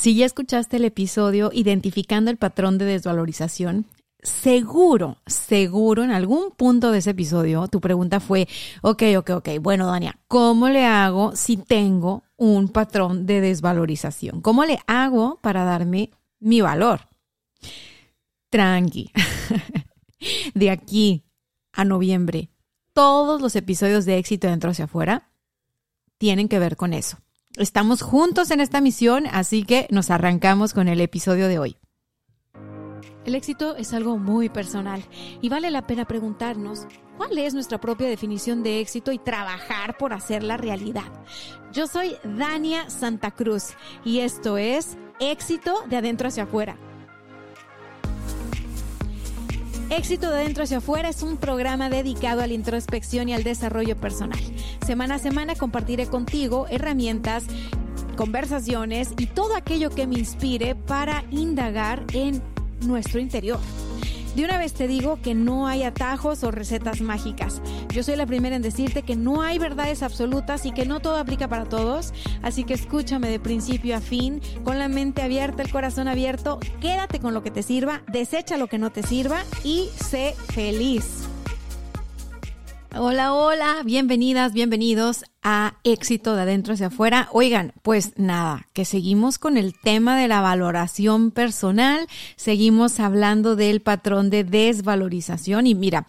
Si ya escuchaste el episodio identificando el patrón de desvalorización, seguro, seguro en algún punto de ese episodio tu pregunta fue, ok, ok, ok, bueno, Dania, ¿cómo le hago si tengo un patrón de desvalorización? ¿Cómo le hago para darme mi valor? Tranqui. De aquí a noviembre, todos los episodios de éxito dentro hacia afuera tienen que ver con eso. Estamos juntos en esta misión, así que nos arrancamos con el episodio de hoy. El éxito es algo muy personal y vale la pena preguntarnos cuál es nuestra propia definición de éxito y trabajar por hacerla realidad. Yo soy Dania Santa Cruz y esto es Éxito de adentro hacia afuera Éxito de adentro hacia afuera es un programa dedicado a la introspección y al desarrollo personal. Semana a semana compartiré contigo herramientas, conversaciones y todo aquello que me inspire para indagar en nuestro interior. De una vez te digo que no hay atajos o recetas mágicas. Yo soy la primera en decirte que no hay verdades absolutas y que no todo aplica para todos. Así que escúchame de principio a fin, con la mente abierta, el corazón abierto. Quédate con lo que te sirva, desecha lo que no te sirva y sé feliz. Hola, hola, bienvenidas, bienvenidos a Éxito de Adentro hacia afuera. Oigan, pues nada, que seguimos con el tema de la valoración personal, seguimos hablando del patrón de desvalorización y mira,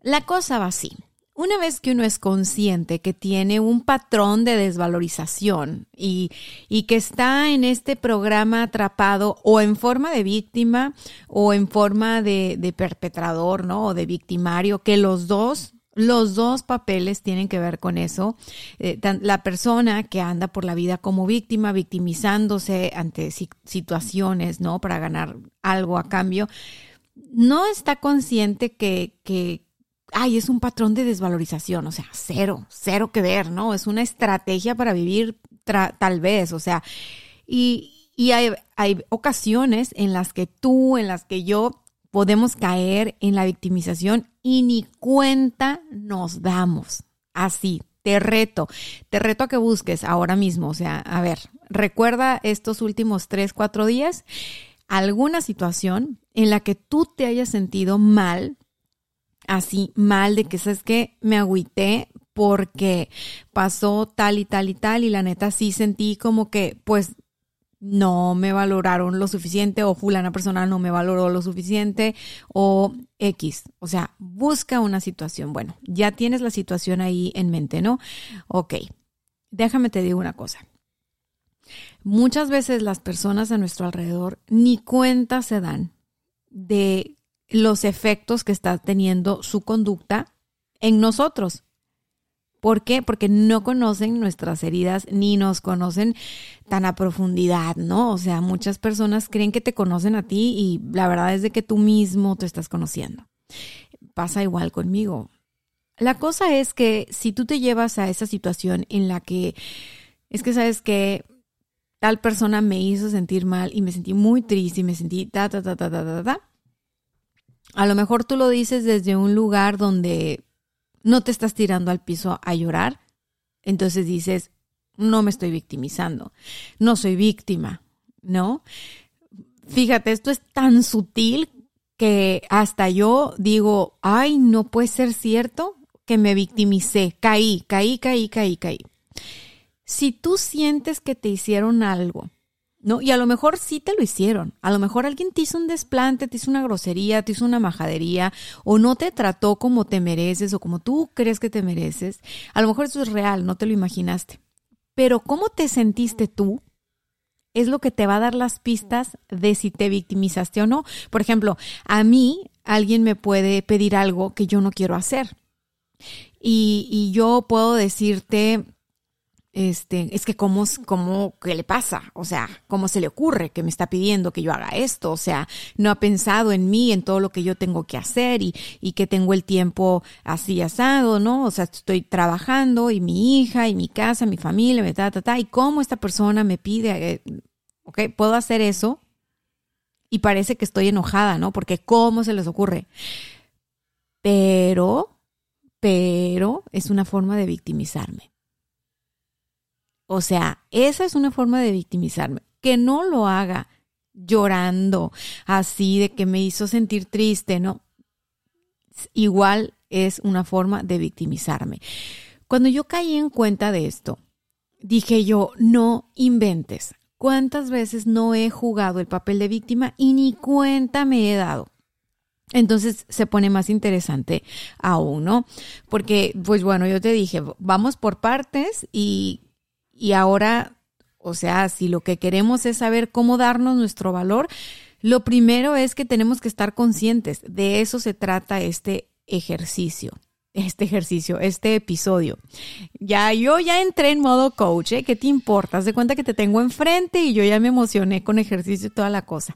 la cosa va así. Una vez que uno es consciente que tiene un patrón de desvalorización y, y, que está en este programa atrapado o en forma de víctima o en forma de, de perpetrador, ¿no? O de victimario, que los dos los dos papeles tienen que ver con eso. Eh, la persona que anda por la vida como víctima, victimizándose ante situaciones, ¿no? Para ganar algo a cambio, no está consciente que, que, ay, es un patrón de desvalorización, o sea, cero, cero que ver, ¿no? Es una estrategia para vivir tal vez, o sea, y, y hay, hay ocasiones en las que tú, en las que yo podemos caer en la victimización y ni cuenta nos damos. Así, te reto, te reto a que busques ahora mismo, o sea, a ver, recuerda estos últimos tres, cuatro días, alguna situación en la que tú te hayas sentido mal, así mal de que sabes que me agüité porque pasó tal y tal y tal y la neta sí sentí como que pues no me valoraron lo suficiente o fulana persona no me valoró lo suficiente o X. O sea, busca una situación. Bueno, ya tienes la situación ahí en mente, ¿no? Ok, déjame te digo una cosa. Muchas veces las personas a nuestro alrededor ni cuenta se dan de los efectos que está teniendo su conducta en nosotros. ¿Por qué? Porque no conocen nuestras heridas ni nos conocen tan a profundidad, ¿no? O sea, muchas personas creen que te conocen a ti y la verdad es de que tú mismo te estás conociendo. Pasa igual conmigo. La cosa es que si tú te llevas a esa situación en la que es que sabes que tal persona me hizo sentir mal y me sentí muy triste y me sentí ta ta ta ta ta ta ta. A lo mejor tú lo dices desde un lugar donde no te estás tirando al piso a llorar, entonces dices, no me estoy victimizando, no soy víctima, ¿no? Fíjate, esto es tan sutil que hasta yo digo, ay, no puede ser cierto que me victimicé, caí, caí, caí, caí, caí. Si tú sientes que te hicieron algo ¿no? Y a lo mejor sí te lo hicieron. A lo mejor alguien te hizo un desplante, te hizo una grosería, te hizo una majadería, o no te trató como te mereces o como tú crees que te mereces. A lo mejor eso es real, no te lo imaginaste. Pero cómo te sentiste tú es lo que te va a dar las pistas de si te victimizaste o no. Por ejemplo, a mí alguien me puede pedir algo que yo no quiero hacer. Y, y yo puedo decirte, este, es que cómo, cómo, ¿qué le pasa? O sea, ¿cómo se le ocurre que me está pidiendo que yo haga esto? O sea, no ha pensado en mí, en todo lo que yo tengo que hacer y, y que tengo el tiempo así asado, ¿no? O sea, estoy trabajando y mi hija y mi casa, mi familia, me ta, ta, ta, y cómo esta persona me pide, eh, ok, puedo hacer eso y parece que estoy enojada, ¿no? Porque ¿cómo se les ocurre? Pero, pero es una forma de victimizarme. O sea, esa es una forma de victimizarme. Que no lo haga llorando así de que me hizo sentir triste, ¿no? Igual es una forma de victimizarme. Cuando yo caí en cuenta de esto, dije yo, no inventes. ¿Cuántas veces no he jugado el papel de víctima y ni cuenta me he dado? Entonces se pone más interesante aún, ¿no? Porque, pues bueno, yo te dije, vamos por partes y y ahora, o sea, si lo que queremos es saber cómo darnos nuestro valor, lo primero es que tenemos que estar conscientes. De eso se trata este ejercicio este ejercicio, este episodio. Ya yo ya entré en modo coach, ¿eh? ¿qué te importa? Haz de cuenta que te tengo enfrente y yo ya me emocioné con ejercicio y toda la cosa.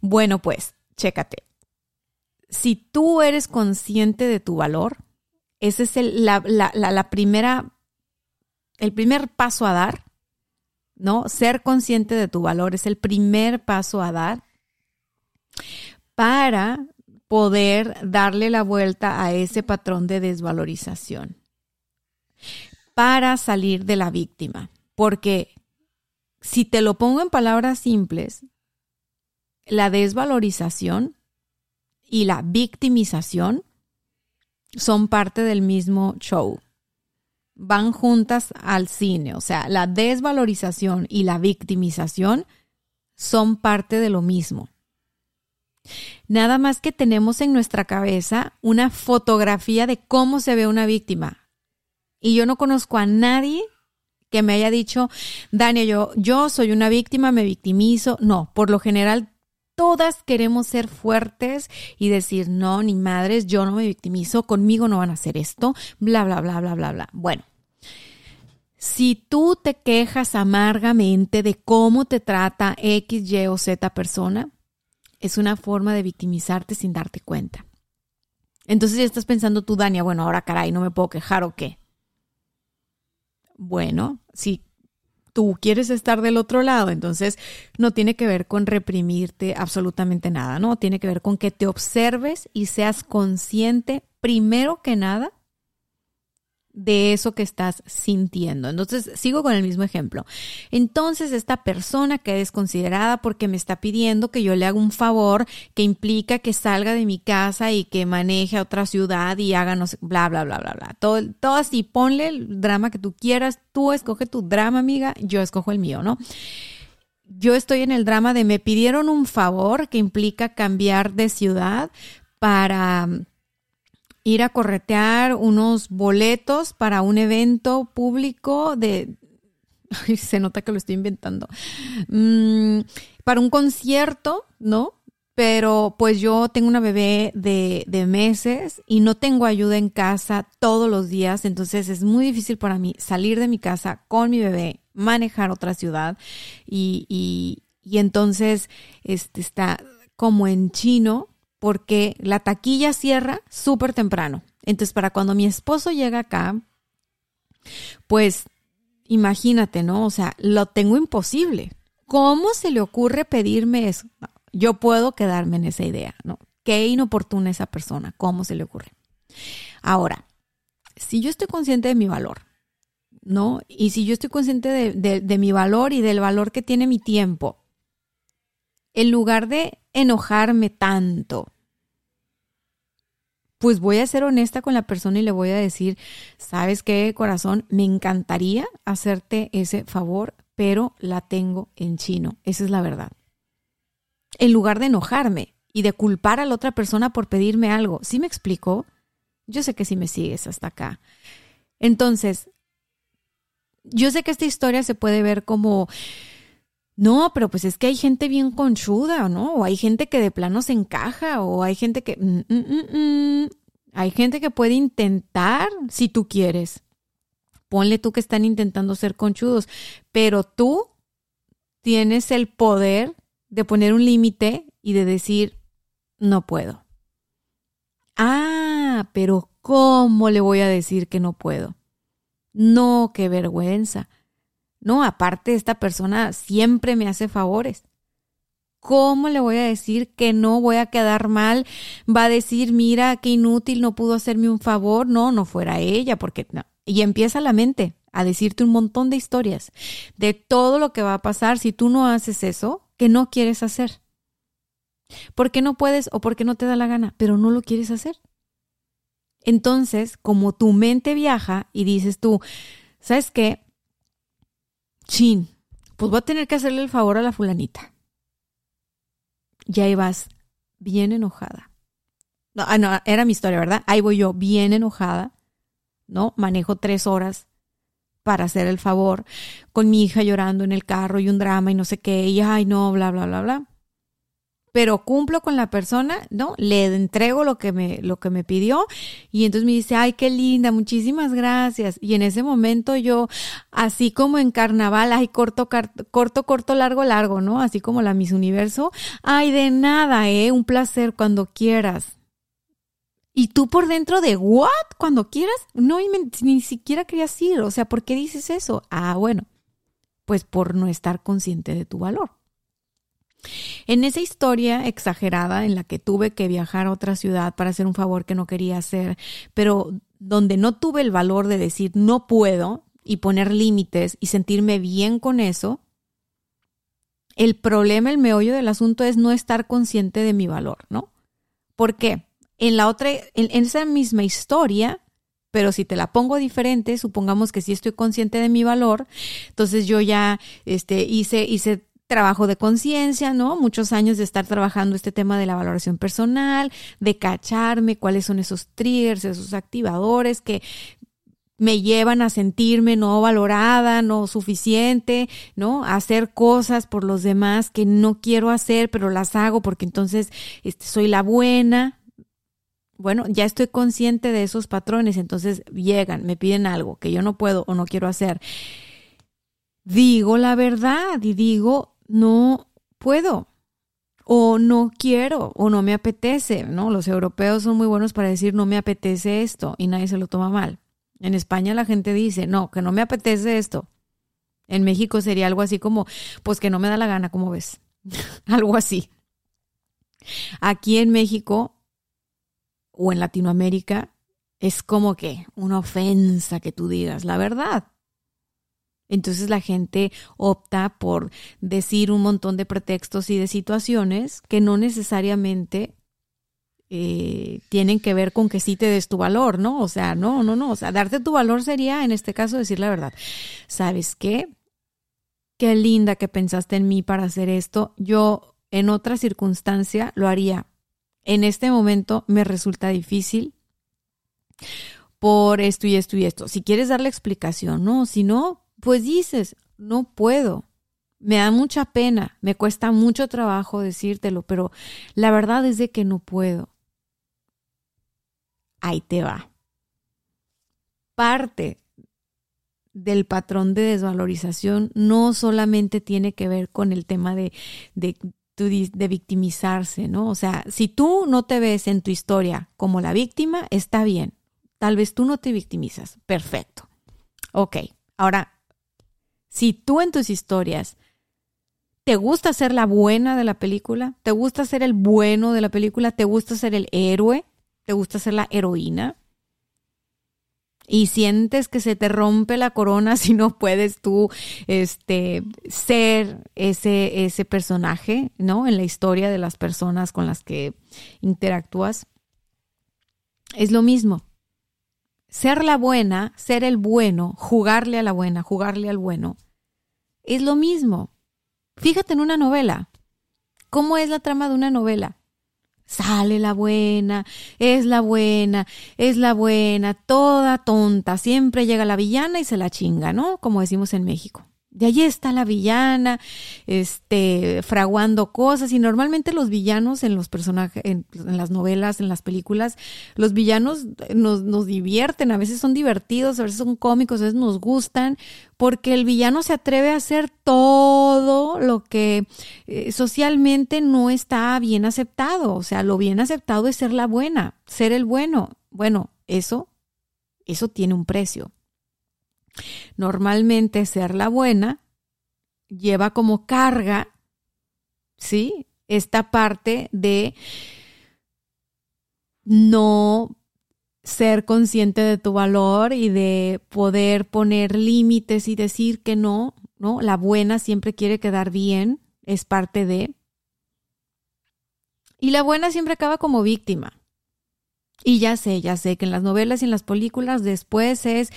Bueno, pues, chécate. Si tú eres consciente de tu valor, esa es la, la, la primera el primer paso a dar, ¿no? Ser consciente de tu valor es el primer paso a dar para poder darle la vuelta a ese patrón de desvalorización, para salir de la víctima. Porque si te lo pongo en palabras simples, la desvalorización y la victimización son parte del mismo show van juntas al cine. O sea, la desvalorización y la victimización son parte de lo mismo. Nada más que tenemos en nuestra cabeza una fotografía de cómo se ve una víctima. Y yo no conozco a nadie que me haya dicho, Dania, yo, yo soy una víctima, me victimizo. No, por lo general todas queremos ser fuertes y decir, no, ni madres, yo no me victimizo, conmigo no van a hacer esto, bla, bla, bla, bla, bla, bla. Bueno, si tú te quejas amargamente de cómo te trata X, Y o Z persona, es una forma de victimizarte sin darte cuenta. Entonces ya estás pensando tú, Dania, bueno, ahora caray, no me puedo quejar o qué. Bueno, si tú quieres estar del otro lado, entonces no tiene que ver con reprimirte absolutamente nada, ¿no? Tiene que ver con que te observes y seas consciente, primero que nada, de eso que estás sintiendo. Entonces, sigo con el mismo ejemplo. Entonces, esta persona que es considerada porque me está pidiendo que yo le haga un favor que implica que salga de mi casa y que maneje a otra ciudad y haga no sé, bla, bla, bla, bla, bla. Todo, todo así, ponle el drama que tú quieras. Tú escoge tu drama, amiga, yo escojo el mío, ¿no? Yo estoy en el drama de me pidieron un favor que implica cambiar de ciudad para ir a corretear unos boletos para un evento público de... se nota que lo estoy inventando. Mm, para un concierto, ¿no? Pero pues yo tengo una bebé de, de, meses y no tengo ayuda en casa todos los días, entonces es muy difícil para mí salir de mi casa con mi bebé, manejar otra ciudad y, y, y entonces este, está como en chino porque la taquilla cierra súper temprano. Entonces, para cuando mi esposo llega acá, pues imagínate, ¿no? O sea, lo tengo imposible. ¿Cómo se le ocurre pedirme eso? yo puedo quedarme en esa idea, ¿no? Qué inoportuna esa persona, ¿cómo se le ocurre? Ahora, si yo estoy consciente de mi valor, ¿no? Y si yo estoy consciente de, de mi valor y del valor que tiene mi tiempo, en lugar de enojarme tanto, pues voy a ser honesta con la persona y le voy a decir, ¿sabes qué, corazón? Me encantaría hacerte ese favor, pero la tengo en chino. Esa es la verdad. En lugar de enojarme y de culpar a la otra persona por pedirme algo. ¿Sí me explico? Yo sé que sí me sigues hasta acá. Entonces, yo sé que esta historia se puede ver como, no, pero pues es que hay gente bien conchuda, ¿no? O hay gente que de plano se encaja, o hay gente que... Mm, mm, mm, hay gente que puede intentar si tú quieres. ponle tú que están intentando ser conchudos, pero tú tienes el poder de poner un límite y de decir, no puedo. Ah, pero ¿cómo le voy a decir que no puedo? No, qué vergüenza. No, aparte esta persona siempre me hace favores. ¿Cómo le voy a decir que no voy a quedar mal? Va a decir, mira, qué inútil, no pudo hacerme un favor. No, no fuera ella, porque no. Y empieza la mente a decirte un montón de historias de todo lo que va a pasar si tú no haces eso que no quieres hacer. ¿Por qué no puedes o porque no te da la gana, pero no lo quieres hacer? Entonces, como tu mente viaja y dices tú, ¿sabes qué? Chin, pues voy a tener que hacerle el favor a la fulanita ya ibas bien enojada. No, ah, no, era mi historia, ¿verdad? Ahí voy yo bien enojada, ¿no? Manejo tres horas para hacer el favor, con mi hija llorando en el carro y un drama y no sé qué, y ay, no, bla, bla, bla, bla pero cumplo con la persona, ¿no? Le entrego lo que me, lo que me pidió y entonces me dice, ay, qué linda, muchísimas gracias. Y en ese momento yo, así como en carnaval, ay, corto, corto, corto, largo, largo, ¿no? Así como la Miss Universo, ay, de nada, ¿eh? Un placer cuando quieras. Y tú por dentro de, ¿what? Cuando quieras, no, ni siquiera querías ir. O sea, ¿por qué dices eso? Ah, bueno, pues por no estar consciente de tu valor. En esa historia exagerada en la que tuve que viajar a otra ciudad para hacer un favor que no quería hacer, pero donde no tuve el valor de decir no puedo y poner límites y sentirme bien con eso, el problema, el meollo del asunto es no estar consciente de mi valor, ¿no? ¿Por qué? En la otra, en, esa misma historia, pero si te la pongo diferente, supongamos que sí estoy consciente de mi valor, entonces yo ya este, hice, hice trabajo de conciencia, ¿no? Muchos años de estar trabajando este tema de la valoración personal, de cacharme cuáles son esos triggers, esos activadores que me llevan a sentirme no valorada, no suficiente, ¿no? A hacer cosas por los demás que no quiero hacer, pero las hago porque entonces este, soy la buena. Bueno, ya estoy consciente de esos patrones, entonces llegan, me piden algo que yo no puedo o no quiero hacer. Digo la verdad y digo, no puedo o no quiero o no me apetece, ¿no? Los europeos son muy buenos para decir no me apetece esto y nadie se lo toma mal. En España la gente dice, no, que no me apetece esto. En México sería algo así como, pues que no me da la gana, ¿cómo ves? algo así. Aquí en México o en Latinoamérica es como que una ofensa que tú digas la verdad. Entonces la gente opta por decir un montón de pretextos y de situaciones que no necesariamente eh, tienen que ver con que sí te des tu valor, ¿no? O sea, no, no, no. O sea, darte tu valor sería, en este caso, decir la verdad. ¿Sabes qué? Qué linda que pensaste en mí para hacer esto. Yo en otra circunstancia lo haría. En este momento me resulta difícil por esto y esto y esto. Si quieres dar la explicación, ¿no? Si no, pues dices, no puedo. Me da mucha pena, me cuesta mucho trabajo decírtelo, pero la verdad es de que no puedo. Ahí te va. Parte del patrón de desvalorización no solamente tiene que ver con el tema de, de, de, victimizarse, ¿no? O sea, si tú no te ves en tu historia como la víctima, está bien. Tal vez tú no te victimizas. Perfecto. Ok, ahora si tú en tus historias te gusta ser la buena de la película, te gusta ser el bueno de la película, te gusta ser el héroe, te gusta ser la heroína, y sientes que se te rompe la corona si no puedes tú este ser ese ese personaje, ¿no? En la historia de las personas con las que interactúas. Es lo mismo ser la buena, ser el bueno, jugarle a la buena, jugarle al bueno, es lo mismo. Fíjate en una novela. ¿Cómo es la trama de una novela? Sale la buena, es la buena, es la buena, toda tonta. Siempre llega la villana y se la chinga, ¿no? Como decimos en México. De allí está la villana, este, fraguando cosas. Y normalmente los villanos en los personajes, en, las novelas, en las películas, los villanos nos, nos divierten, a veces son divertidos, a veces son cómicos, a veces nos gustan, porque el villano se atreve a hacer todo lo que eh, socialmente no está bien aceptado. O sea, lo bien aceptado es ser la buena, ser el bueno. Bueno, eso, eso tiene un precio. Normalmente ser la buena lleva como carga, ¿sí? Esta parte de no ser consciente de tu valor y de poder poner límites y decir que no, ¿no? La buena siempre quiere quedar bien, es parte de. Y la buena siempre acaba como víctima. Y ya sé, ya sé que en las novelas y en las películas después es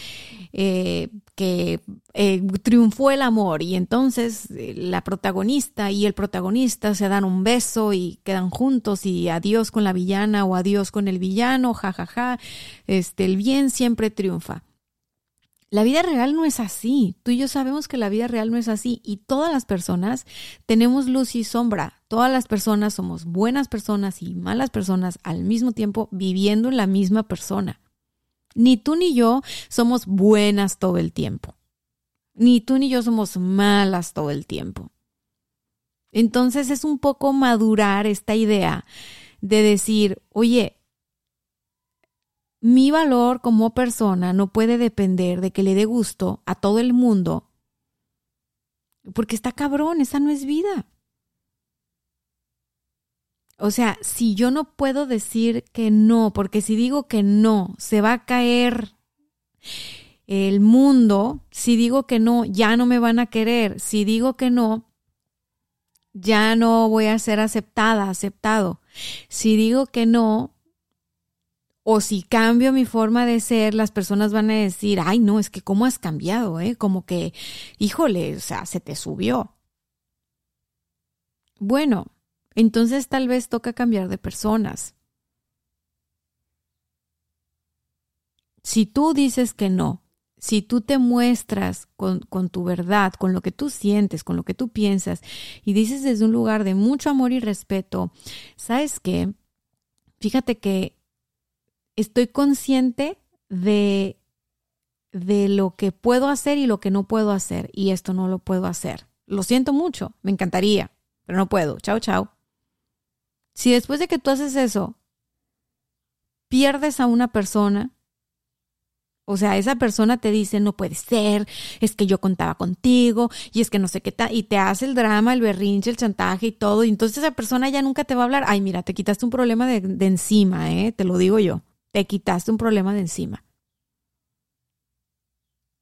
eh, que eh, triunfó el amor y entonces eh, la protagonista y el protagonista se dan un beso y quedan juntos y adiós con la villana o adiós con el villano, jajaja, ja, ja. este, el bien siempre triunfa. La vida real no es así. Tú y yo sabemos que la vida real no es así y todas las personas tenemos luz y sombra. Todas las personas somos buenas personas y malas personas al mismo tiempo viviendo en la misma persona. Ni tú ni yo somos buenas todo el tiempo. Ni tú ni yo somos malas todo el tiempo. Entonces es un poco madurar esta idea de decir, oye, mi valor como persona no puede depender de que le dé gusto a todo el mundo, porque está cabrón, esa no es vida. O sea, si yo no puedo decir que no, porque si digo que no, se va a caer el mundo, si digo que no, ya no me van a querer, si digo que no, ya no voy a ser aceptada, aceptado. Si digo que no, o si cambio mi forma de ser, las personas van a decir, ay, no, es que cómo has cambiado, ¿eh? Como que, híjole, o sea, se te subió. Bueno, entonces tal vez toca cambiar de personas. Si tú dices que no, si tú te muestras con, con, tu verdad, con lo que tú sientes, con lo que tú piensas, y dices desde un lugar de mucho amor y respeto, ¿sabes qué? Fíjate que estoy consciente de, de lo que puedo hacer y lo que no puedo hacer. Y esto no lo puedo hacer. Lo siento mucho, me encantaría, pero no puedo. Chao, chao. Si después de que tú haces eso, pierdes a una persona, o sea, esa persona te dice, no puede ser, es que yo contaba contigo, y es que no sé qué tal, y te hace el drama, el berrinche, el chantaje y todo, y entonces esa persona ya nunca te va a hablar. Ay, mira, te quitaste un problema de, de encima, ¿eh? Te lo digo yo te quitaste un problema de encima.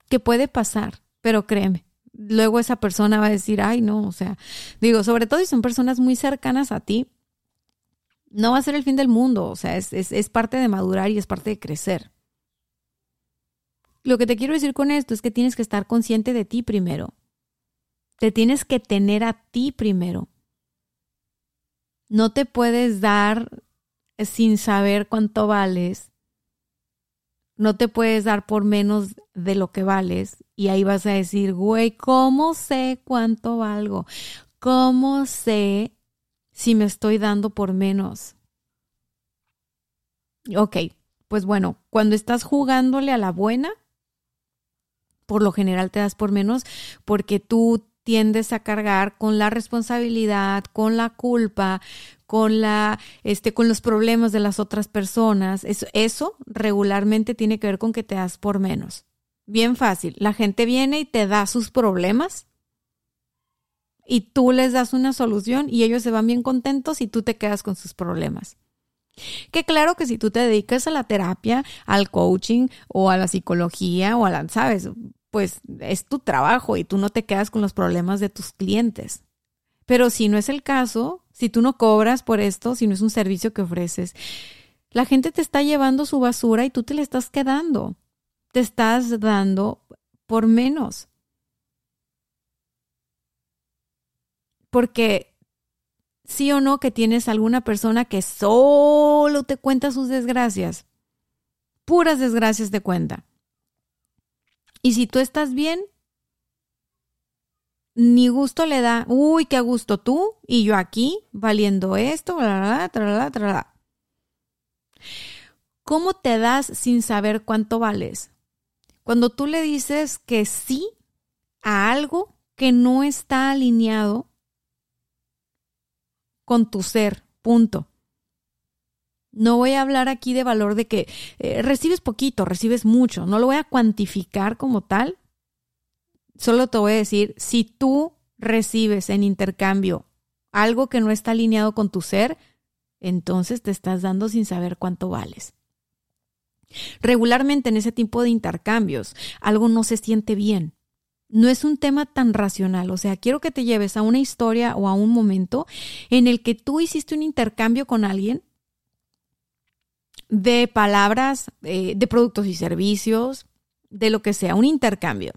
Que puede pasar, pero créeme, luego esa persona va a decir, ay, no, o sea, digo, sobre todo si son personas muy cercanas a ti, no va a ser el fin del mundo, o sea, es, es parte de madurar y es parte de crecer. Lo que te quiero decir con esto es que tienes que estar consciente de ti primero. Te tienes que tener a ti primero. No te puedes dar sin saber cuánto vales. No te puedes dar por menos de lo que vales. Y ahí vas a decir, güey, ¿cómo sé cuánto valgo? ¿Cómo sé si me estoy dando por menos? Ok, pues bueno, cuando estás jugándole a la buena, por lo general te das por menos porque tú tiendes a cargar con la responsabilidad, con la culpa, con la este con los problemas de las otras personas. Eso, eso regularmente tiene que ver con que te das por menos. Bien fácil. La gente viene y te da sus problemas y tú les das una solución y ellos se van bien contentos y tú te quedas con sus problemas. Que claro que si tú te dedicas a la terapia, al coaching o a la psicología o a la, sabes, pues es tu trabajo y tú no te quedas con los problemas de tus clientes. Pero si no es el caso, si tú no cobras por esto, si no es un servicio que ofreces, la gente te está llevando su basura y tú te la estás quedando. Te estás dando por menos. Porque sí o no que tienes alguna persona que solo te cuenta sus desgracias. Puras desgracias de cuenta. Y si tú estás bien, ni gusto le da, uy, qué gusto tú y yo aquí valiendo esto, bla, bla, ¿Cómo te das sin saber cuánto vales? Cuando tú le dices que sí a algo que no está alineado con tu ser, punto. No voy a hablar aquí de valor de que eh, recibes poquito, recibes mucho, no lo voy a cuantificar como tal. Solo te voy a decir, si tú recibes en intercambio algo que no está alineado con tu ser, entonces te estás dando sin saber cuánto vales. Regularmente en ese tipo de intercambios algo no se siente bien. No es un tema tan racional, o sea, quiero que te lleves a una historia o a un momento en el que tú hiciste un intercambio con alguien de palabras, eh, de productos y servicios, de lo que sea, un intercambio.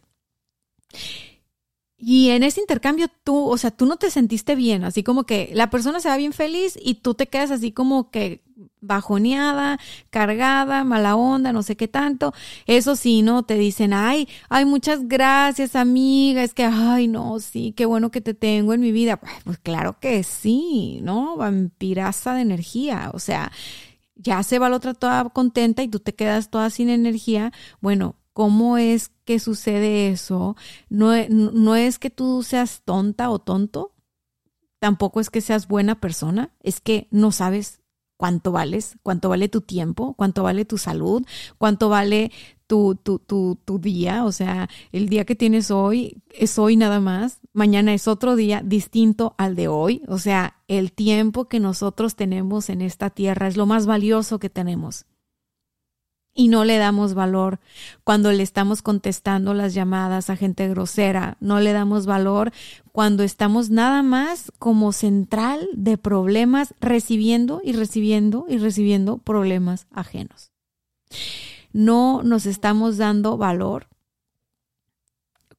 Y en ese intercambio tú, o sea, tú no te sentiste bien, así como que la persona se va bien feliz y tú te quedas así como que bajoneada, cargada, mala onda, no sé qué tanto. Eso sí, ¿no? Te dicen, ay, ay, muchas gracias, amiga, es que, ay, no, sí, qué bueno que te tengo en mi vida. Pues claro que sí, ¿no? Vampiraza de energía, o sea, ya se va la otra toda contenta y tú te quedas toda sin energía. Bueno, ¿Cómo es que sucede eso? No, no es que tú seas tonta o tonto, tampoco es que seas buena persona, es que no sabes cuánto vales, cuánto vale tu tiempo, cuánto vale tu salud, cuánto vale tu, tu, tu, tu, día. O sea, el día que tienes hoy es hoy nada más, mañana es otro día distinto al de hoy. O sea, el tiempo que nosotros tenemos en esta tierra es lo más valioso que tenemos y no le damos valor. Cuando le estamos contestando las llamadas a gente grosera, no le damos valor. Cuando estamos nada más como central de problemas, recibiendo y recibiendo y recibiendo problemas ajenos. No nos estamos dando valor.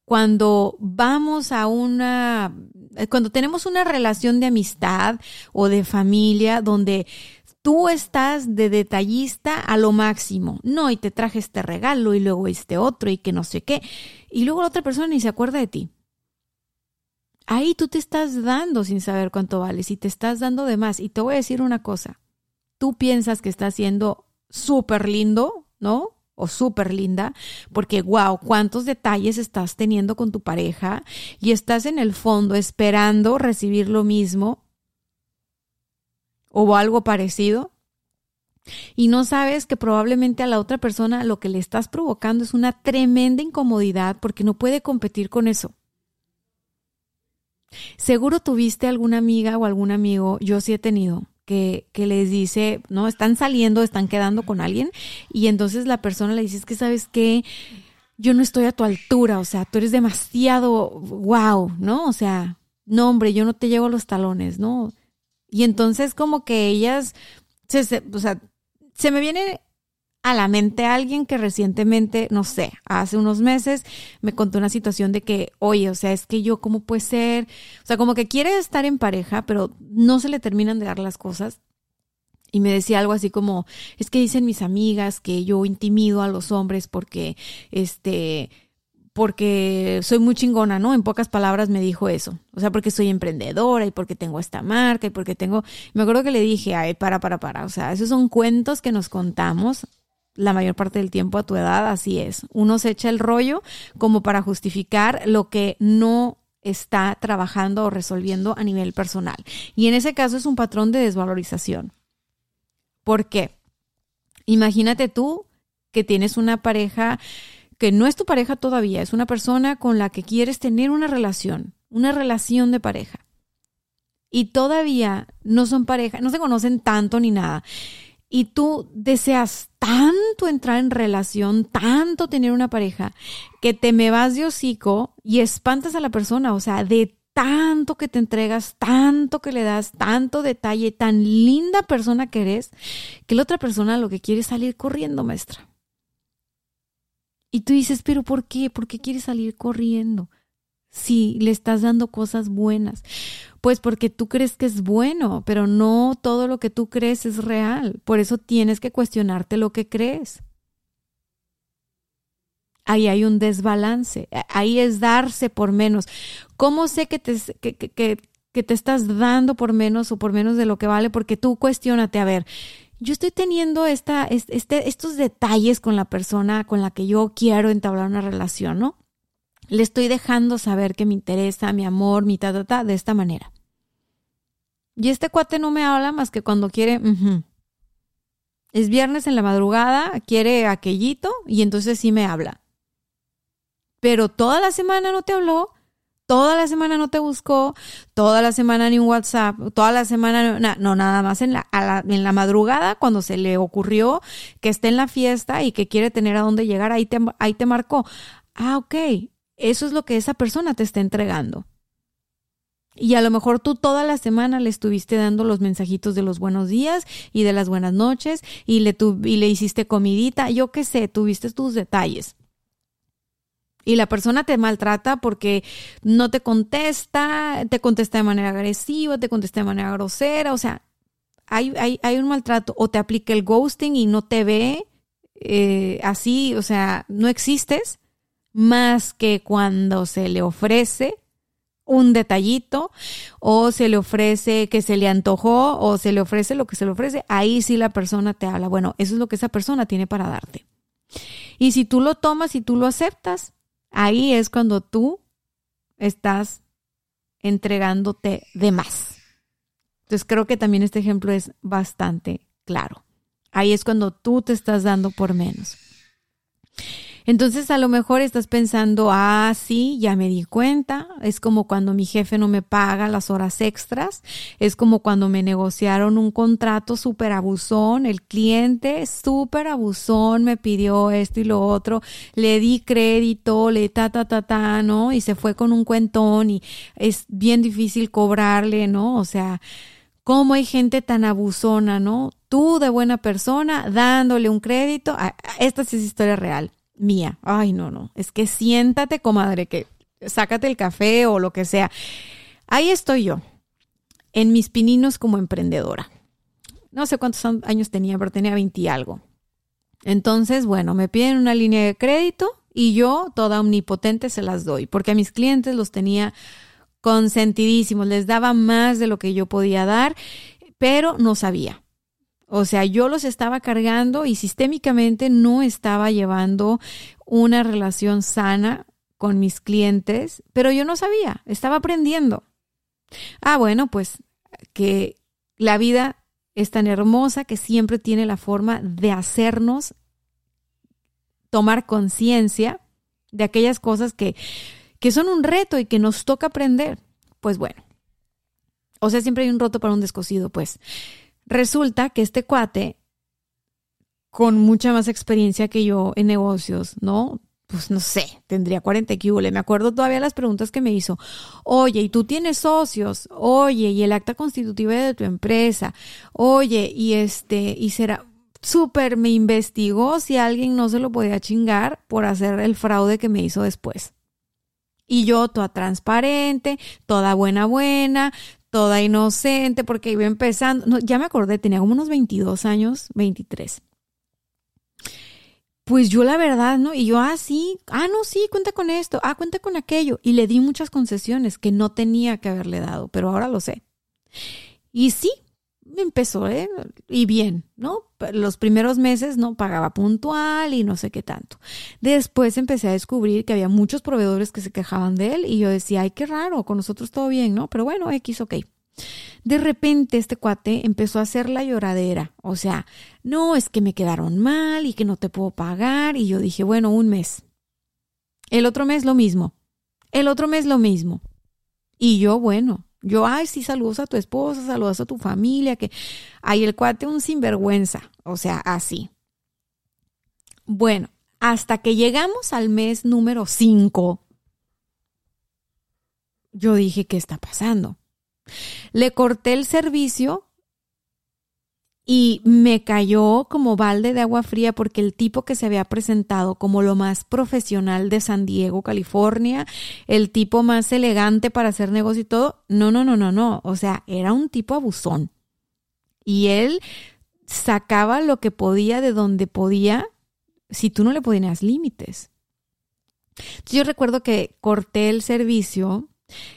Cuando vamos a una, cuando tenemos una relación de amistad o de familia donde tú estás de detallista a lo máximo. No, y te traje este regalo y luego este otro y que no sé qué. Y luego la otra persona ni se acuerda de ti. Ahí tú te estás dando sin saber cuánto vales y te estás dando de más. Y te voy a decir una cosa. Tú piensas que estás siendo súper lindo, ¿no? o súper linda, porque wow, cuántos detalles estás teniendo con tu pareja y estás en el fondo esperando recibir lo mismo o algo parecido y no sabes que probablemente a la otra persona lo que le estás provocando es una tremenda incomodidad porque no puede competir con eso. Seguro tuviste alguna amiga o algún amigo, yo sí he tenido, que, que, les dice, no, están saliendo, están quedando con alguien y entonces la persona le dice, es que sabes que yo no estoy a tu altura, o sea, tú eres demasiado wow, ¿no? O sea, no, hombre, yo no te llevo los talones, ¿no? Y entonces como que ellas, se, o sea, se me viene a la mente alguien que recientemente, no sé, hace unos meses me contó una situación de que, oye, o sea, es que yo, ¿cómo puede ser? O sea, como que quiere estar en pareja, pero no se le terminan de dar las cosas. Y me decía algo así como, es que dicen mis amigas que yo intimido a los hombres porque, este, porque soy muy chingona, ¿no? En pocas palabras me dijo eso. O sea, porque soy emprendedora y porque tengo esta marca y porque tengo... Me acuerdo que le dije, ay, para, para, para. O sea, esos son cuentos que nos contamos la mayor parte del tiempo a tu edad, así es. Uno se echa el rollo como para justificar lo que no está trabajando o resolviendo a nivel personal. Y en ese caso es un patrón de desvalorización. ¿Por qué? Imagínate tú que tienes una pareja que no es tu pareja todavía, es una persona con la que quieres tener una relación, una relación de pareja. Y todavía no son pareja, no se conocen tanto ni nada. Y tú deseas tanto entrar en relación, tanto tener una pareja, que te me vas de hocico y espantas a la persona, o sea, de tanto que te entregas, tanto que le das, tanto detalle, tan linda persona que eres, que la otra persona lo que quiere es salir corriendo, maestra. Y tú dices, pero ¿por qué? ¿Por qué quieres salir corriendo? Si le estás dando cosas buenas. Pues porque tú crees que es bueno, pero no todo lo que tú crees es real. Por eso tienes que cuestionarte lo que crees. ahí hay un desbalance, ahí es darse por menos. ¿Cómo sé que te, que, que, te estás dando por menos o por menos de lo que vale? Porque tú cuestionate, a ver, yo estoy teniendo esta, este, estos detalles con la persona con la que yo quiero entablar una relación, ¿no? Le estoy dejando saber que me interesa, mi amor, mi ta, ta, ta, de esta manera. Y este cuate no me habla más que cuando quiere, es viernes en la madrugada, quiere aquellito y entonces sí me habla pero toda la semana no te habló, toda la semana no te buscó, toda la semana ni un WhatsApp, toda la semana no, nada más en la, en la madrugada cuando se le ocurrió que esté en la fiesta y que quiere tener a dónde llegar, ahí te, ahí te marcó. Ah, ok, eso es lo que esa persona te está entregando. Y a lo mejor tú toda la semana le estuviste dando los mensajitos de los buenos días y de las buenas noches y le, y le hiciste comidita, yo qué sé, tuviste tus detalles y la persona te maltrata porque no te contesta, te contesta de manera agresiva, te contesta de manera grosera, o sea, hay, hay, un maltrato o te aplica el ghosting y no te ve eh, así, o sea, no existes más que cuando se le ofrece un detallito o se le ofrece que se le antojó o se le ofrece lo que se le ofrece, ahí sí la persona te habla. Bueno, eso es lo que esa persona tiene para darte. Y si tú lo tomas y tú lo aceptas, Ahí es cuando tú estás entregándote de más. Entonces creo que también este ejemplo es bastante claro. Ahí es cuando tú te estás dando por menos. Entonces a lo mejor estás pensando, ah, sí, ya me di cuenta, es como cuando mi jefe no me paga las horas extras, es como cuando me negociaron un contrato súper abusón, el cliente súper abusón me pidió esto y lo otro, le di crédito, le ta, ta, ta, ta, ¿no? Y se fue con un cuentón y es bien difícil cobrarle, ¿no? O sea, ¿cómo hay gente tan abusona, ¿no? Tú de buena persona dándole un crédito, esta sí es historia real mía. Ay, no, no. Es que siéntate, comadre, que sácate el café o lo que sea. Ahí estoy yo, en mis pininos como emprendedora. No sé cuántos años tenía, pero tenía 20 y algo. Entonces, bueno, me piden una línea de crédito y yo, toda omnipotente, se las doy, porque a mis clientes los tenía consentidísimos, les daba más de lo que yo podía dar, pero no sabía. O sea, yo los estaba cargando y sistémicamente no estaba llevando una relación sana con mis clientes, pero yo no sabía, estaba aprendiendo. Ah, bueno, pues que la vida es tan hermosa que siempre tiene la forma de hacernos tomar conciencia de aquellas cosas que, que son un reto y que nos toca aprender. Pues bueno, o sea, siempre hay un roto para un descosido, pues. Resulta que este cuate, con mucha más experiencia que yo en negocios, ¿no? Pues no sé, tendría 40 le Me acuerdo todavía las preguntas que me hizo. Oye, ¿y tú tienes socios? Oye, ¿y el acta constitutiva de tu empresa? Oye, y este, y será súper me investigó si alguien no se lo podía chingar por hacer el fraude que me hizo después. Y yo toda transparente, toda buena buena, toda inocente, porque iba empezando, ya me acordé, tenía como unos 22 años, 23. Pues yo la verdad, ¿no? Y yo, ah, sí, ah, no, sí, cuenta con esto, ah, cuenta con aquello. Y le di muchas concesiones que no tenía que haberle dado, pero ahora lo sé. Y sí, empezó, ¿eh? Y bien, ¿no? Los primeros meses no pagaba puntual y no sé qué tanto. Después empecé a descubrir que había muchos proveedores que se quejaban de él y yo decía, ay, qué raro, con nosotros todo bien, ¿no? Pero bueno, X, ok. De repente este cuate empezó a hacer la lloradera, o sea, no, es que me quedaron mal y que no te puedo pagar y yo dije, bueno, un mes. El otro mes lo mismo. El otro mes lo mismo. Y yo, bueno, yo, ay, sí, saludos a tu esposa, saludos a tu familia, que hay el cuate un sinvergüenza, o sea, así. Bueno, hasta que llegamos al mes número 5, yo dije, ¿qué está pasando? Le corté el servicio y me cayó como balde de agua fría porque el tipo que se había presentado como lo más profesional de San Diego, California, el tipo más elegante para hacer negocio y todo, no, no, no, no, no, o sea, era un tipo abusón. Y él sacaba lo que podía de donde podía si tú no le ponías límites. yo recuerdo que corté el servicio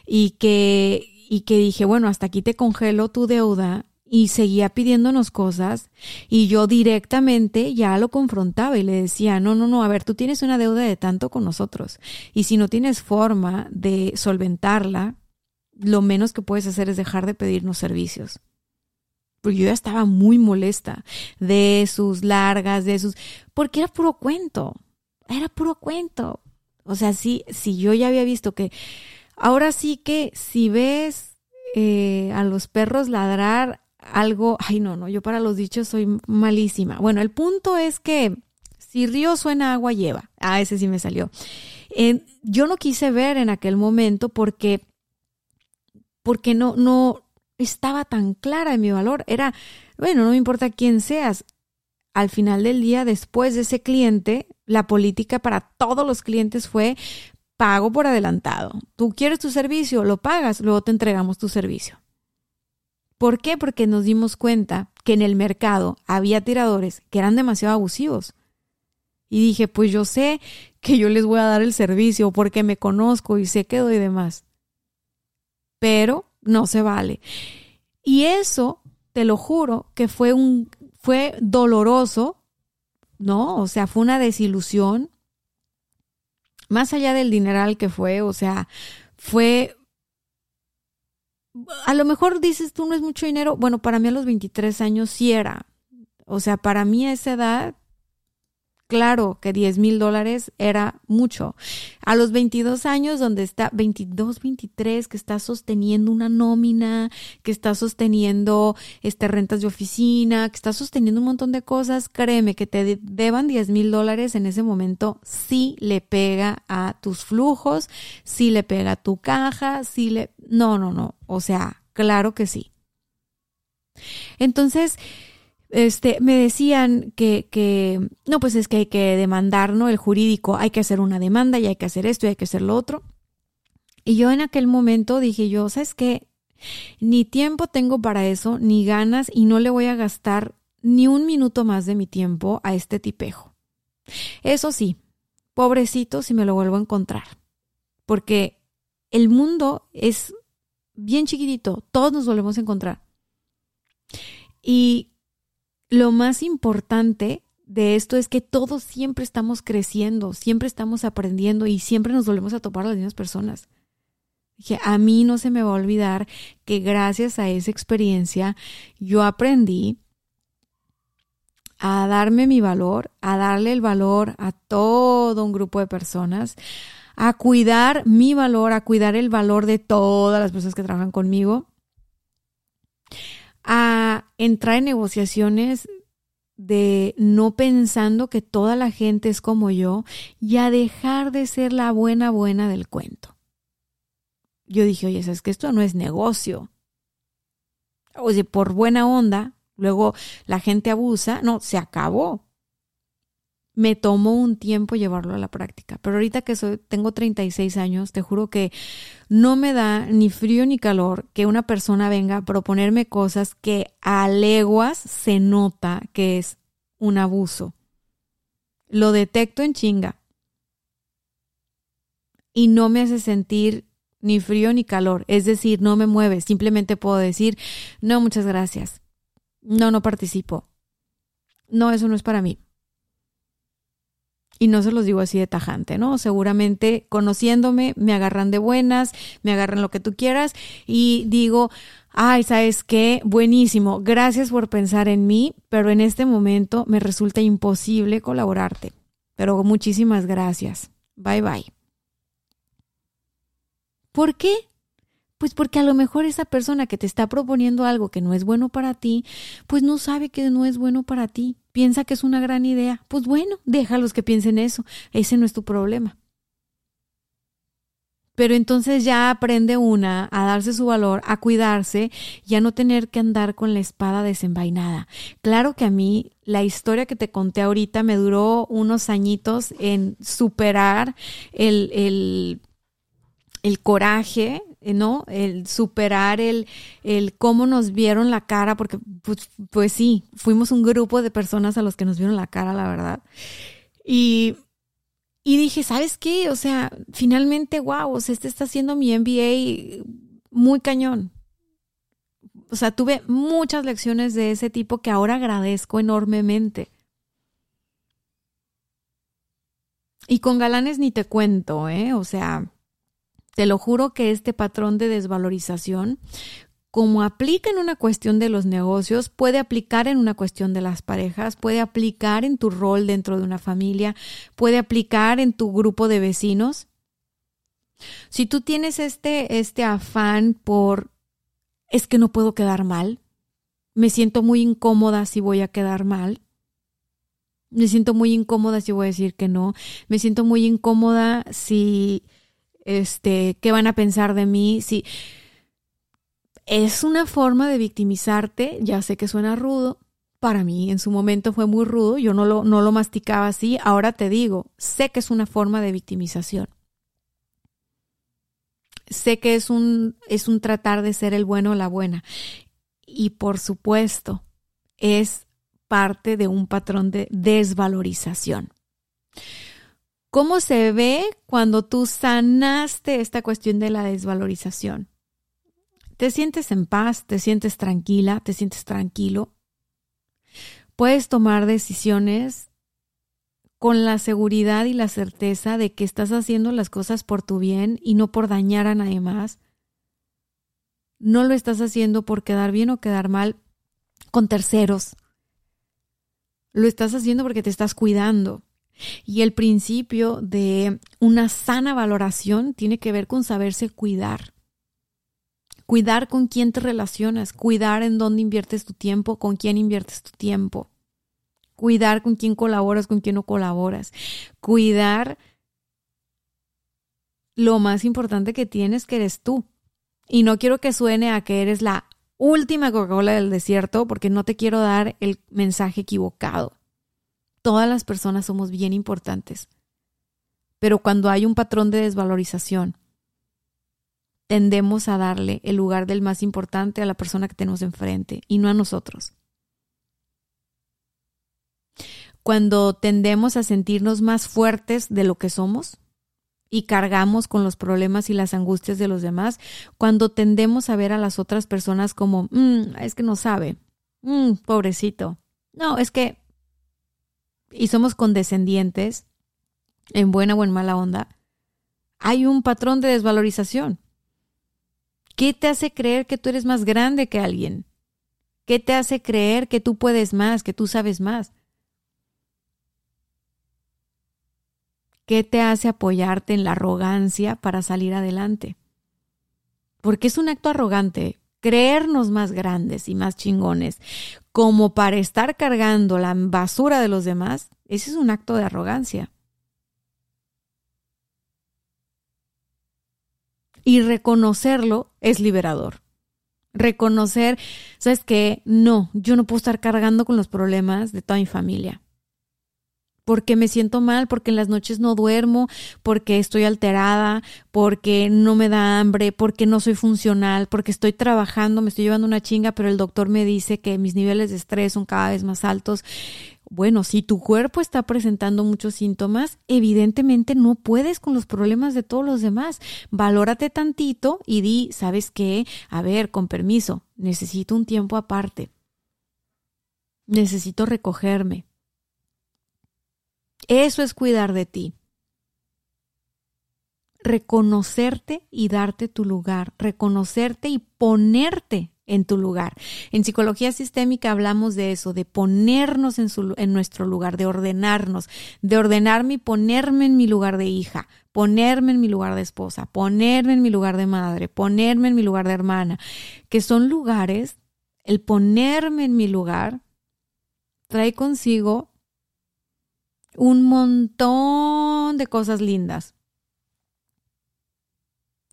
y que, y que dije, bueno, hasta aquí te congelo tu deuda y seguía pidiéndonos cosas y yo directamente ya lo confrontaba y le decía, no, no, no, a ver, tú tienes una deuda de tanto con nosotros y si no tienes forma de solventarla, lo menos que puedes hacer es dejar de pedirnos servicios. Porque yo ya estaba muy molesta de sus largas, de sus... Porque era puro cuento, era puro cuento. O sea, sí, si yo ya había visto que... Ahora sí que si ves eh, a los perros ladrar algo, ay no, no, yo para los dichos soy malísima. Bueno, el punto es que si río suena agua lleva. Ah, ese sí me salió. yo no quise ver en aquel momento porque, porque no, no estaba tan clara en mi valor. Era, bueno, no me importa quién seas. Al final del día, después de ese cliente, la política para todos los clientes fue pago por adelantado. Tú quieres tu servicio, lo pagas, luego te entregamos tu servicio. ¿Por qué? Porque nos dimos cuenta que en el mercado había tiradores que eran demasiado abusivos. Y dije, pues yo sé que yo les voy a dar el servicio porque me conozco y sé que doy de más. Pero no se vale. Y eso, te lo juro, que fue un fue doloroso, ¿no? O sea, fue una desilusión. Más allá del dineral que fue, o sea, fue a lo mejor dices tú no es mucho dinero. Bueno, para mí a los 23 años sí era. O sea, para mí a esa edad claro que 10 mil dólares era mucho. A los 22 años, donde está 22, 23, que está sosteniendo una nómina, que está sosteniendo este, rentas de oficina, que está sosteniendo un montón de cosas, créeme que te deban 10 mil dólares en ese momento, sí le pega a tus flujos, sí le pega a tu caja, sí le... No, no, no. O sea, claro que sí. Entonces, este, me decían que, que, no, pues es que hay que demandar, ¿no? El jurídico, hay que hacer una demanda y hay que hacer esto y hay que hacer lo otro. Y yo en aquel momento dije yo, ¿sabes qué? Ni tiempo tengo para eso, ni ganas, y no le voy a gastar ni un minuto más de mi tiempo a este tipejo. Eso sí, pobrecito si me lo vuelvo a encontrar, porque el mundo es bien chiquitito, todos nos volvemos a encontrar. Y lo más importante de esto es que todos siempre estamos creciendo, siempre estamos aprendiendo y siempre nos volvemos a topar a las mismas personas. Dije, a mí no se me va a olvidar que gracias a esa experiencia yo aprendí a darme mi valor, a darle el valor a todo un grupo de personas, a cuidar mi valor, a cuidar el valor de todas las personas que trabajan conmigo, a entrar en negociaciones de no pensando que toda la gente es como yo y a dejar de ser la buena buena del cuento. Yo dije, oye, es que esto no es negocio. Oye, por buena onda, luego la gente abusa, no, se acabó me tomó un tiempo llevarlo a la práctica. Pero ahorita que soy, tengo 36 años, te juro que no me da ni frío ni calor que una persona venga a proponerme cosas que a leguas se nota que es un abuso. Lo detecto en chinga. Y no me hace sentir ni frío ni calor. Es decir, no me mueve. Simplemente puedo decir, no, muchas gracias. No, no participo. No, eso no es para mí. Y no se los digo así de tajante, ¿no? Seguramente conociéndome me agarran de buenas, me agarran lo que tú quieras y digo, ay, ¿sabes qué? Buenísimo, gracias por pensar en mí, pero en este momento me resulta imposible colaborarte. Pero muchísimas gracias. Bye bye. ¿Por qué? Pues porque a lo mejor esa persona que te está proponiendo algo que no es bueno para ti, pues no sabe que no es bueno para ti. Piensa que es una gran idea. Pues bueno, déjalos que piensen eso. Ese no es tu problema. Pero entonces ya aprende una a darse su valor, a cuidarse y a no tener que andar con la espada desenvainada. Claro que a mí la historia que te conté ahorita me duró unos añitos en superar el, el, el coraje ¿no? El superar el, el cómo nos vieron la cara, porque pues, pues, sí, fuimos un grupo de personas a los que nos vieron la cara, la verdad. Y, Y dije, ¿sabes qué? O sea, finalmente, wow, o sea, este está haciendo mi MBA muy cañón. O sea, tuve muchas lecciones de ese tipo que ahora agradezco enormemente. Y con galanes ni te cuento, ¿eh? O sea, te lo juro que este patrón de desvalorización como aplica en una cuestión de los negocios, puede aplicar en una cuestión de las parejas, puede aplicar en tu rol dentro de una familia, puede aplicar en tu grupo de vecinos. Si tú tienes este, este afán por, es que no puedo quedar mal, me siento muy incómoda si voy a quedar mal, me siento muy incómoda si voy a decir que no, me siento muy incómoda si, este, ¿qué van a pensar de mí? Si, es una forma de victimizarte, ya sé que suena rudo, para mí en su momento fue muy rudo, yo no lo, no lo masticaba así, ahora te digo, sé que es una forma de victimización. Sé que es un, es un tratar de ser el bueno o la buena. Y por supuesto, es parte de un patrón de desvalorización. ¿Cómo se ve cuando tú sanaste esta cuestión de la desvalorización? te sientes en paz, te sientes tranquila, te sientes tranquilo. Puedes tomar decisiones con la seguridad y la certeza de que estás haciendo las cosas por tu bien y no por dañar a nadie más. No lo estás haciendo por quedar bien o quedar mal con terceros. Lo estás haciendo porque te estás cuidando. Y el principio de una sana valoración tiene que ver con saberse cuidar cuidar con quién te relacionas, cuidar en dónde inviertes tu tiempo, con quién inviertes tu tiempo, cuidar con quién colaboras, con quién no colaboras, cuidar lo más importante que tienes que eres tú. Y no quiero que suene a que eres la última Coca-Cola del desierto porque no te quiero dar el mensaje equivocado. Todas las personas somos bien importantes. Pero cuando hay un patrón de desvalorización, tendemos a darle el lugar del más importante a la persona que tenemos enfrente y no a nosotros. Cuando tendemos a sentirnos más fuertes de lo que somos y cargamos con los problemas y las angustias de los demás, cuando tendemos a ver a las otras personas como, mm, es que no sabe, mm, pobrecito, no, es que, y somos condescendientes, en buena o en mala onda, hay un patrón de desvalorización. ¿Qué te hace creer que tú eres más grande que alguien? ¿Qué te hace creer que tú puedes más, que tú sabes más? ¿Qué te hace apoyarte en la arrogancia para salir adelante? Porque es un acto arrogante creernos más grandes y más chingones, como para estar cargando la basura de los demás, ese es un acto de arrogancia. Y reconocerlo es liberador. Reconocer, ¿sabes qué? No, yo no puedo estar cargando con los problemas de toda mi familia. Porque me siento mal, porque en las noches no duermo, porque estoy alterada, porque no me da hambre, porque no soy funcional, porque estoy trabajando, me estoy llevando una chinga, pero el doctor me dice que mis niveles de estrés son cada vez más altos. Bueno, si tu cuerpo está presentando muchos síntomas, evidentemente no puedes con los problemas de todos los demás. Valórate tantito y di, ¿sabes qué? A ver, con permiso, necesito un tiempo aparte. Necesito recogerme. Eso es cuidar de ti. Reconocerte y darte tu lugar. Reconocerte y ponerte en tu lugar. En psicología sistémica hablamos de eso, de ponernos en, nuestro lugar, de ordenarnos, de ordenarme y ponerme en mi lugar de hija, ponerme en mi lugar de esposa, ponerme en mi lugar de madre, ponerme en mi lugar de hermana, que son lugares, el ponerme en mi lugar trae consigo un montón de cosas lindas.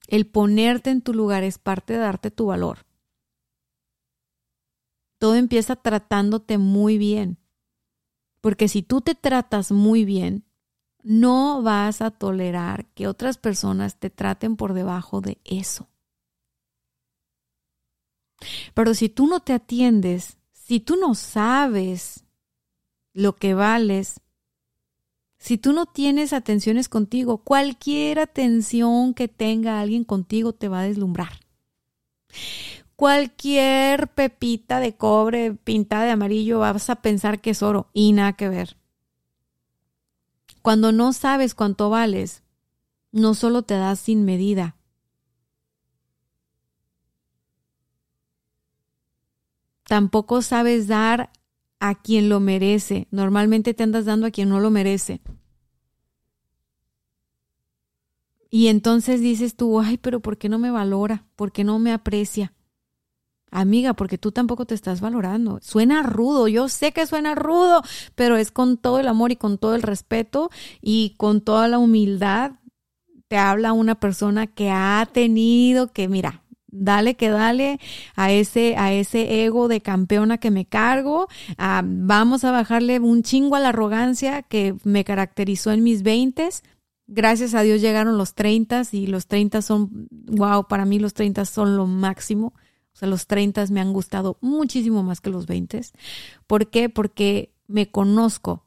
El ponerte en tu lugar es parte de darte tu valor. Todo empieza tratándote muy bien. Porque si tú te tratas muy bien, no vas a tolerar que otras personas te traten por debajo de eso. Pero si tú no te atiendes, si tú no sabes lo que vales, Si tú no tienes atenciones contigo, cualquier atención que tenga alguien contigo te va a deslumbrar. Cualquier pepita de cobre pintada de amarillo vas a pensar que es oro y nada que ver. Cuando no sabes cuánto vales, no solo te das sin medida, tampoco sabes dar a quien lo merece. Normalmente te andas dando a quien no lo merece. Y entonces dices tú, ay, pero ¿por qué no me valora? ¿Por qué no me aprecia? Amiga, porque tú tampoco te estás valorando. Suena rudo, yo sé que suena rudo, pero es con todo el amor y con todo el respeto y con toda la humildad. Te habla una persona que ha tenido que, mira, dale que dale a ese, a ese ego de campeona que me cargo. Ah, vamos a bajarle un chingo a la arrogancia que me caracterizó en mis veintes. Gracias a Dios llegaron los treintas y los treintas son, wow, para mí los treintas son lo máximo. O sea, los treintas me han gustado muchísimo más que los veintes. ¿Por qué? Porque me conozco,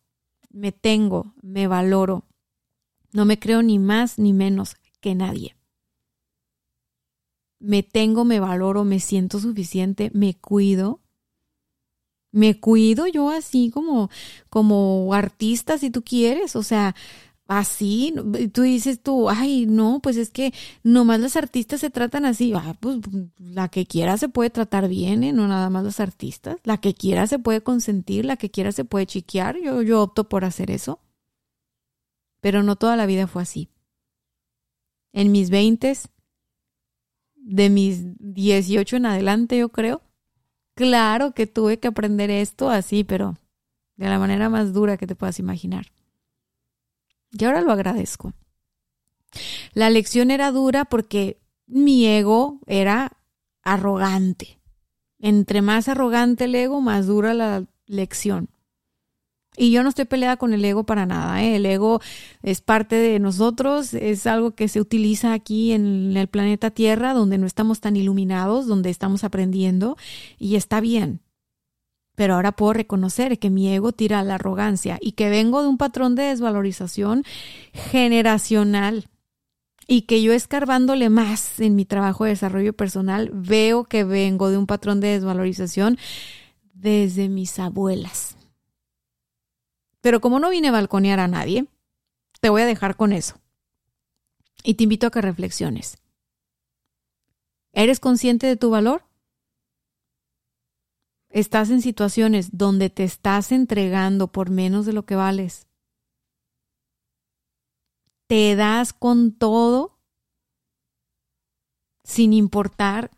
me tengo, me valoro. No me creo ni más ni menos que nadie me tengo, me valoro, me siento suficiente, me cuido. Me cuido yo así como, como artista, si tú quieres, o sea, así, tú dices tú, ay, no, pues es que nomás las artistas se tratan así, ah, pues la que quiera se puede tratar bien, ¿eh? no nada más los artistas, la que quiera se puede consentir, la que quiera se puede chiquear, yo, yo opto por hacer eso, pero no toda la vida fue así. En mis veintes de mis 18 en adelante, yo creo. Claro que tuve que aprender esto así, pero de la manera más dura que te puedas imaginar. Y ahora lo agradezco. La lección era dura porque mi ego era arrogante. Entre más arrogante el ego, más dura la lección. Y yo no estoy peleada con el ego para nada. ¿eh? El ego es parte de nosotros, es algo que se utiliza aquí en el planeta Tierra, donde no estamos tan iluminados, donde estamos aprendiendo, y está bien. Pero ahora puedo reconocer que mi ego tira a la arrogancia y que vengo de un patrón de desvalorización generacional y que yo escarbándole más en mi trabajo de desarrollo personal, veo que vengo de un patrón de desvalorización desde mis abuelas pero como no vine a balconear a nadie, te voy a dejar con eso. Y te invito a que reflexiones. ¿Eres consciente de tu valor? ¿Estás en situaciones donde te estás entregando por menos de lo que vales? ¿Te das con todo sin importar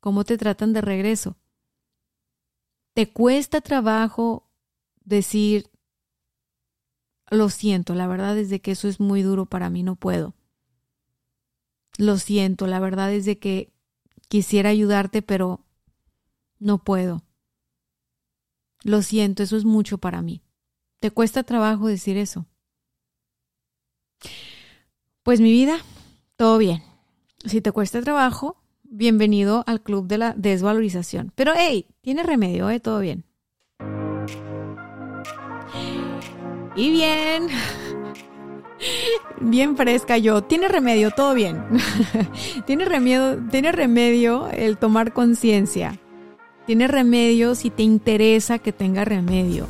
cómo te tratan de regreso? ¿Te cuesta trabajo decir, lo siento, la verdad es que eso es muy duro para mí, no puedo. Lo siento, la verdad es que quisiera ayudarte, pero no puedo. Lo siento, eso es mucho para mí. ¿Te cuesta trabajo decir eso? Pues mi vida, todo bien. Si te cuesta trabajo, bienvenido al club de la desvalorización. Pero hey, tiene remedio, ¿eh? Todo bien. Y bien. Bien fresca yo. Tiene remedio, todo bien. tiene remedio, tiene remedio el tomar conciencia. Tiene remedio si te interesa que tenga remedio.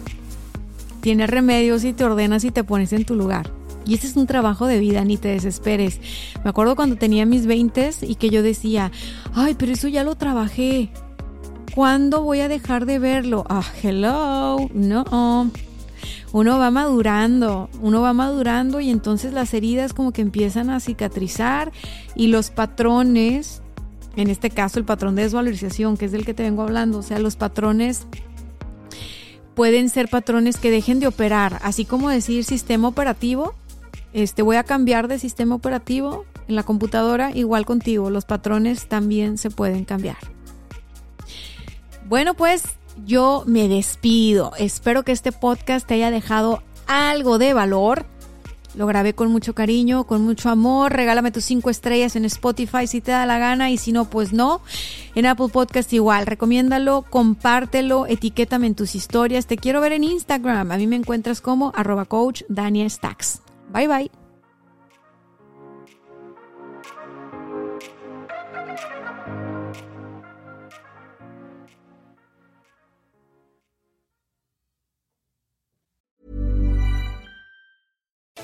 Tiene remedio si te ordenas y te pones en tu lugar. Y ese es un trabajo de vida, ni te desesperes. Me acuerdo cuando tenía mis 20 y que yo decía, ay, pero eso ya lo trabajé. ¿Cuándo voy a dejar de verlo? Ah, hello, no uno va madurando, uno va madurando y entonces las heridas como que empiezan a cicatrizar y los patrones, en este caso el patrón de desvalorización, que es del que te vengo hablando, o sea, los patrones pueden ser patrones que dejen de operar, así como decir sistema operativo, este voy a cambiar de sistema operativo en la computadora, igual contigo, los patrones también se pueden cambiar. Bueno, pues yo me despido. Espero que este podcast te haya dejado algo de valor. Lo grabé con mucho cariño, con mucho amor. Regálame tus cinco estrellas en Spotify si te da la gana y si no, pues no. En Apple Podcast igual. Recomiéndalo, compártelo, etiquétame en tus historias. Te quiero ver en Instagram. A mí me encuentras como arroba coach Dania Stacks. Bye bye.